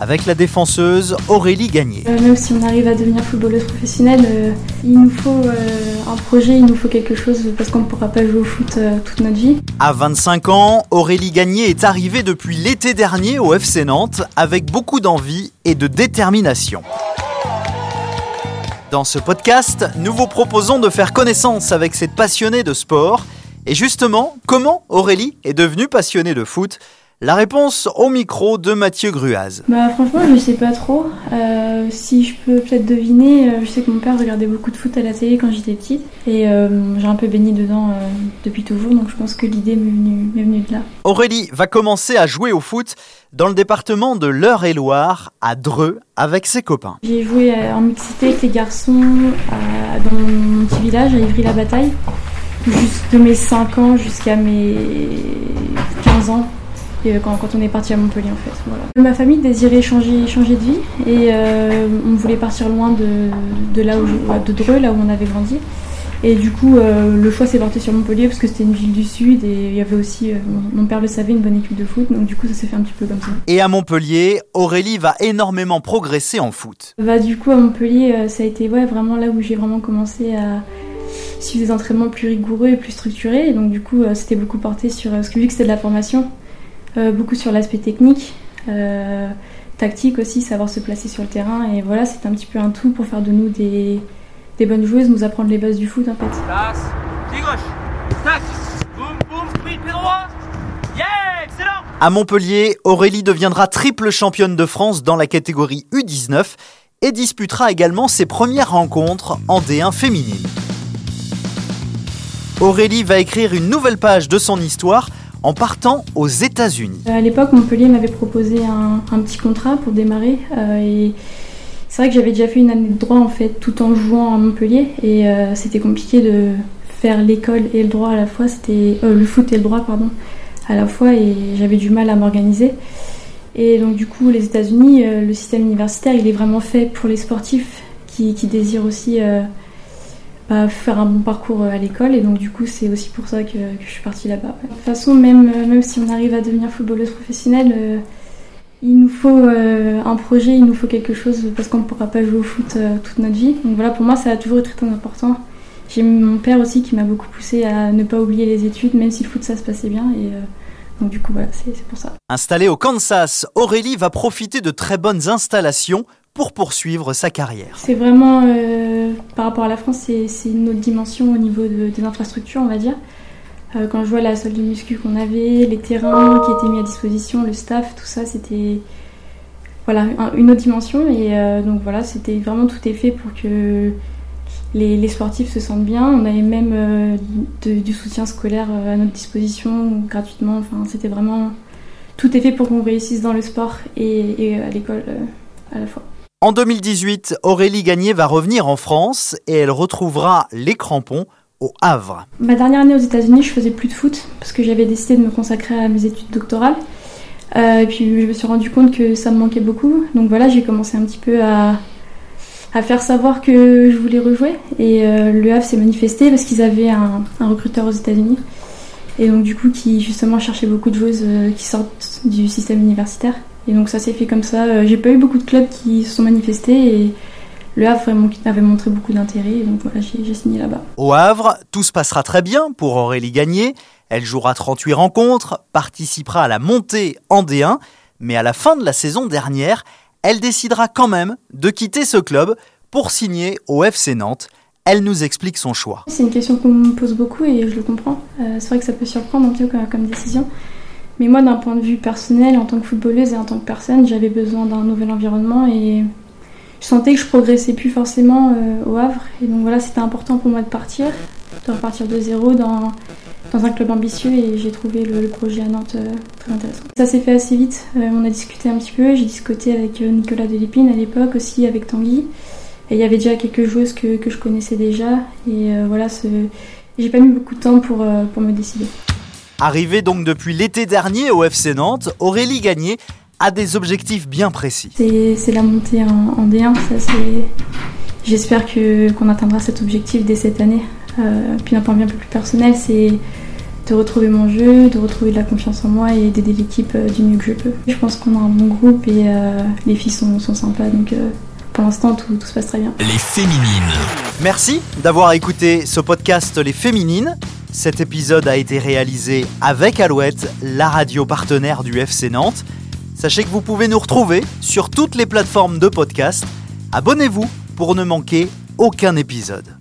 avec la défenseuse Aurélie Gagné. Euh, même si on arrive à devenir footballeuse professionnelle, euh, il nous faut euh, un projet, il nous faut quelque chose parce qu'on ne pourra pas jouer au foot toute notre vie. À 25 ans, Aurélie Gagné est arrivée depuis l'été dernier au FC Nantes avec beaucoup d'envie et de détermination. Dans ce podcast, nous vous proposons de faire connaissance avec cette passionnée de sport. Et justement, comment Aurélie est devenue passionnée de foot? La réponse au micro de Mathieu Gruaz. Bah franchement je sais pas trop. Euh, si je peux peut-être deviner, euh, je sais que mon père regardait beaucoup de foot à la télé quand j'étais petite et euh, j'ai un peu baigné dedans depuis toujours donc je pense que l'idée m'est venue, venue, de là. Aurélie va commencer à jouer au foot dans le département de l'Eure-et-Loire à Dreux avec ses copains. J'ai joué en mixité avec les garçons dans mon petit village à Ivry-la-Bataille juste de mes 5 ans jusqu'à mes 15 ans quand, quand, on est parti à Montpellier en fait. Voilà. Ma famille désirait changer, changer de vie et euh, on voulait partir loin de, de là où de Dreux, là où on avait grandi. Et du coup, euh, le choix s'est porté sur Montpellier parce que c'était une ville du sud et il y avait aussi, euh, mon père le savait, une bonne équipe de foot. Donc du coup, ça s'est fait un petit peu comme ça. Et à Montpellier, Aurélie va énormément progresser en foot. Bah du coup, à Montpellier, ça a été ouais, vraiment là où j'ai vraiment commencé à suivre des entraînements plus rigoureux et plus structurés. Et donc du coup, c'était beaucoup porté sur, parce que vu que c'était de la formation, beaucoup sur l'aspect technique, euh, tactique aussi, savoir se placer sur le terrain. Et voilà, c'est un petit peu un tout pour faire de nous des, des bonnes joueuses, nous apprendre les bases du foot en fait. Passe, pied gauche, tac, boum, boum, sprint, pied droit. Yeah, excellent À Montpellier, Aurélie deviendra triple championne de France dans la catégorie U19 et disputera également ses premières rencontres en D1 féminine. Aurélie va écrire une nouvelle page de son histoire en partant aux États-Unis. À l'époque, Montpellier m'avait proposé un, petit contrat pour démarrer. Euh, et c'est vrai que j'avais déjà fait une année de droit en fait, tout en jouant à Montpellier. Et euh, c'était compliqué de faire l'école et le droit à la fois. C'était euh, le foot et le droit, pardon, à la fois. Et j'avais du mal à m'organiser. Et donc du coup, les États-Unis, le système universitaire, il est vraiment fait pour les sportifs qui désirent aussi faire un bon parcours euh, à l'école et donc du coup c'est aussi pour ça que, je suis partie là-bas. De toute façon même, euh, même si on arrive à devenir footballeuse professionnelle, euh, il nous faut un projet, il nous faut quelque chose parce qu'on ne pourra pas jouer au foot toute notre vie. Donc voilà pour moi ça a toujours été très important. J'ai mon père aussi qui m'a beaucoup poussé à ne pas oublier les études même si le foot ça se passait bien et donc du coup voilà c'est pour ça. Installée au Kansas, Aurélie va profiter de très bonnes installations pour poursuivre sa carrière. C'est vraiment, euh, rapport à la France, c'est une autre dimension au niveau des infrastructures, on va dire. Euh, quand je vois la salle de muscu qu'on avait, les terrains qui étaient mis à disposition, le staff, tout ça, c'était voilà, une autre dimension. Et euh, donc voilà, c'était vraiment tout est fait pour que les, sportifs se sentent bien. On avait même du soutien scolaire à notre disposition gratuitement. Enfin, c'était vraiment tout est fait pour qu'on réussisse dans le sport et à l'école à la fois. En 2018, Aurélie Gagné va revenir en France et elle retrouvera les crampons au Havre. Ma dernière année aux États-Unis, je faisais plus de foot parce que j'avais décidé de me consacrer à mes études doctorales. Euh, et puis je me suis rendu compte que ça me manquait beaucoup. Donc voilà, j'ai commencé un petit peu à, faire savoir que je voulais rejouer. Et euh, le Havre s'est manifesté parce qu'ils avaient un, recruteur aux États-Unis. Et donc du coup, qui justement cherchait beaucoup de joueuses euh, qui sortent du système universitaire. Et donc ça s'est fait comme ça. Euh, j'ai pas eu beaucoup de clubs qui se sont manifestés et le Havre avait montré beaucoup d'intérêt. Donc voilà, j'ai signé là-bas. Au Havre, tout se passera très bien pour Aurélie Gagné. Elle jouera 38 rencontres, participera à la montée en D1, mais à la fin de la saison dernière, elle décidera quand même de quitter ce club pour signer au FC Nantes. Elle nous explique son choix. C'est une question qu'on me pose beaucoup et je le comprends. Euh, c'est vrai que ça peut surprendre un peu comme décision. Mais moi, d'un point de vue personnel, en tant que footballeuse et en tant que personne, j'avais besoin d'un nouvel environnement et je sentais que je progressais plus forcément euh, au Havre. Et donc voilà, c'était important pour moi de partir, de repartir de zéro dans, dans un club ambitieux et j'ai trouvé le, projet à Nantes euh, très intéressant. Ça s'est fait assez vite, euh, on a discuté un petit peu, j'ai discuté avec Nicolas Delépine à l'époque, aussi avec Tanguy. Et il y avait déjà quelques joueuses que, que je connaissais déjà. Et voilà, j'ai pas mis beaucoup de temps pour, pour me décider. Arrivée donc depuis l'été dernier au FC Nantes, Aurélie Gagné a des objectifs bien précis. C'est, c'est la montée en, en D1. Ça, c'est... J'espère que, qu'on atteindra cet objectif dès cette année. Euh, puis d'un point de vue un peu plus personnel, c'est de retrouver mon jeu, de retrouver de la confiance en moi et d'aider l'équipe euh, du mieux que je peux. Je pense qu'on a un bon groupe et euh, les filles sont, sont sympas, donc euh, pour l'instant tout, tout se passe très bien. Les féminines. Merci d'avoir écouté ce podcast Les Féminines. Cet épisode a été réalisé avec Alouette, la radio partenaire du FC Nantes. Sachez que vous pouvez nous retrouver sur toutes les plateformes de podcast. Abonnez-vous pour ne manquer aucun épisode.